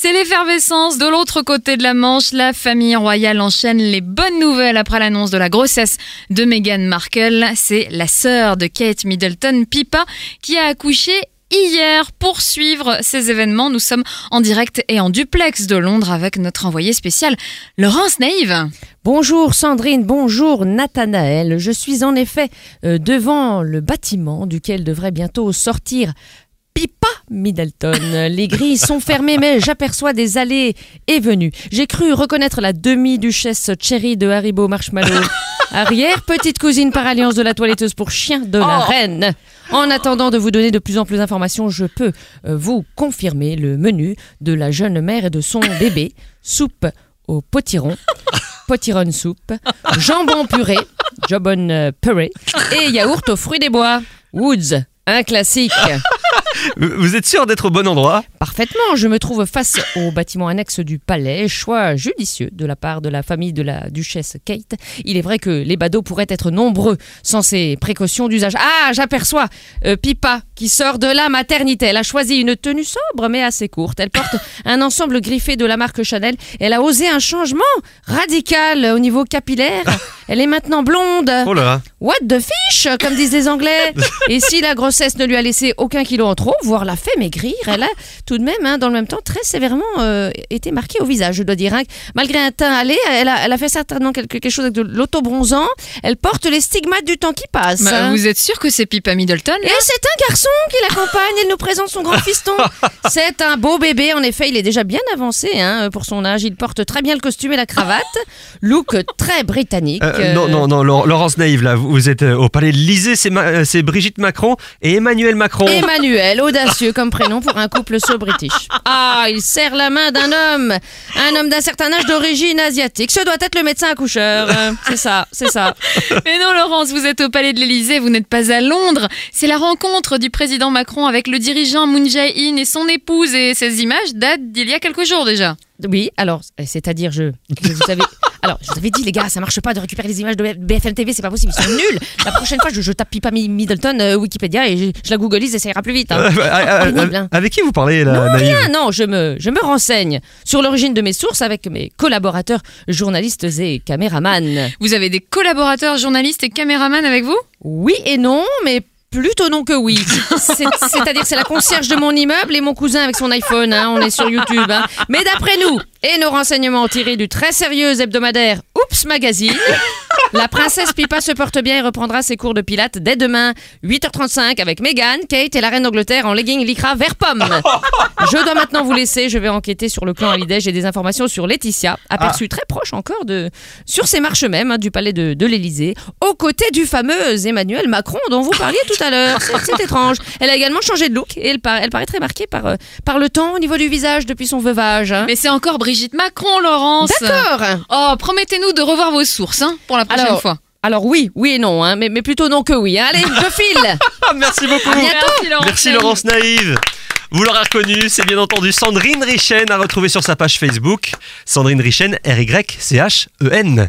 C'est l'effervescence de l'autre côté de la Manche. La famille royale enchaîne les bonnes nouvelles après l'annonce de la grossesse de Meghan Markle. C'est la sœur de Kate Middleton, Pippa, qui a accouché hier. Pour suivre ces événements, nous sommes en direct et en duplex de Londres avec notre envoyé spécial, Laurence Naïve. Bonjour Sandrine, bonjour Nathanaël. Je suis en effet euh, devant le bâtiment duquel devrait bientôt sortir Pippa Middleton. Les grilles sont fermées, mais j'aperçois des allées et venues. J'ai cru reconnaître la demi-duchesse Cherry de Haribo Marshmallow. Arrière petite cousine par alliance de la toiletteuse pour chien de la reine. En attendant de vous donner de plus en plus d'informations, je peux euh, vous confirmer le menu de la jeune mère et de son bébé. Soupe au potiron, potiron soupe, jambon puré, jambon euh, purée et yaourt aux fruits des bois. Woods, un classique. Vous êtes sûr d'être au bon endroit? Parfaitement, je me trouve face au bâtiment annexe du palais, choix judicieux de la part de la famille de la duchesse Kate. Il est vrai que les badauds pourraient être nombreux sans ces précautions d'usage. Ah, j'aperçois euh, Pipa qui sort de la maternité. Elle a choisi une tenue sobre mais assez courte. Elle porte un ensemble griffé de la marque Chanel. Elle a osé un changement radical au niveau capillaire. Elle est maintenant blonde. Oh là What the fish, comme disent les Anglais. Et si la grossesse ne lui a laissé aucun kilo en trop, voire l'a fait maigrir, elle a tout de même, hein, dans le même temps, très sévèrement euh, été marquée au visage, je dois dire. hein. Malgré un teint allé, elle a, elle a fait certainement quelque, quelque chose avec de l'auto-bronzant. Elle porte les stigmates du temps qui passe. Bah, hein. vous êtes sûr que c'est Pippa Middleton là? Et c'est un garçon qui l'accompagne, il nous présente son grand fiston. C'est un beau bébé, en effet, il est déjà bien avancé hein, pour son âge. Il porte très bien le costume et la cravate. Look très britannique. Euh, Non, non, non, Laur- Laurence Naïve, là, vous êtes euh, au palais de l'Élysée, c'est euh, Brigitte Macron et Emmanuel Macron. Emmanuel, audacieux comme prénom pour un couple british. Ah, il serre la main d'un homme, un homme d'un certain âge d'origine asiatique. Ce doit être le médecin accoucheur. Euh, C'est ça, c'est ça. Mais non, Laurence, vous êtes au palais de l'Élysée, vous n'êtes pas à Londres. C'est la rencontre du président Macron avec le dirigeant Moon Jae-in et son épouse. Et ces images datent d'il y a quelques jours déjà. Oui, alors, c'est-à-dire, je, vous avais. Alors, je vous avais dit, les gars, ça marche pas de récupérer les images de BFM TV, c'est pas possible, ils sont nuls. La prochaine fois, je, je tape Pippa Middleton euh, Wikipédia et je, je la googlise et ça ira plus vite. hein. Euh, euh, euh, Pénible, hein. avec qui vous parlez, là, Non, Naïve rien, non, je me, je me renseigne sur l'origine de mes sources avec mes collaborateurs, journalistes et caméramans. Vous avez des collaborateurs journalistes et caméramans avec vous? Oui et non, mais plutôt non que oui. C'est- C'est-à-dire c'est la concierge de mon immeuble et mon cousin avec son iPhone, hein, on est sur YouTube. hein. Mais d'après nous, et nos renseignements tirés du très sérieux hebdomadaire Oops Magazine, la princesse Pippa se porte bien et reprendra ses cours de pilates dès demain, 8h35, avec Meghan, Kate et la reine d'Angleterre en legging lycra vert pomme. Je dois maintenant vous laisser, je vais enquêter sur le clan Hallyday. J'ai des informations sur Laetitia, aperçue très proche encore de sur ces marches même hein, du palais de, de l'Élysée, aux côtés du fameux Emmanuel Macron dont vous parliez tout à l'heure. C'est c'est étrange. Elle a également changé de look et elle, par- elle paraît très marquée par, euh, par le temps au niveau du visage depuis son veuvage. hein. Mais c'est encore Brigitte Macron, Laurence. D'accord. Oh, promettez-nous de revoir vos sources hein, pour la prochaine Alors, fois. Alors oui, oui et non, hein, mais, mais plutôt non que oui. hein. Allez, je file. Ah, merci beaucoup. Merci, Laurence. Merci Laurence Naïve. Vous l'aurez reconnu, c'est bien entendu Sandrine Richen à retrouver sur sa page Facebook. Sandrine Richen, R-Y-C-H-E-N.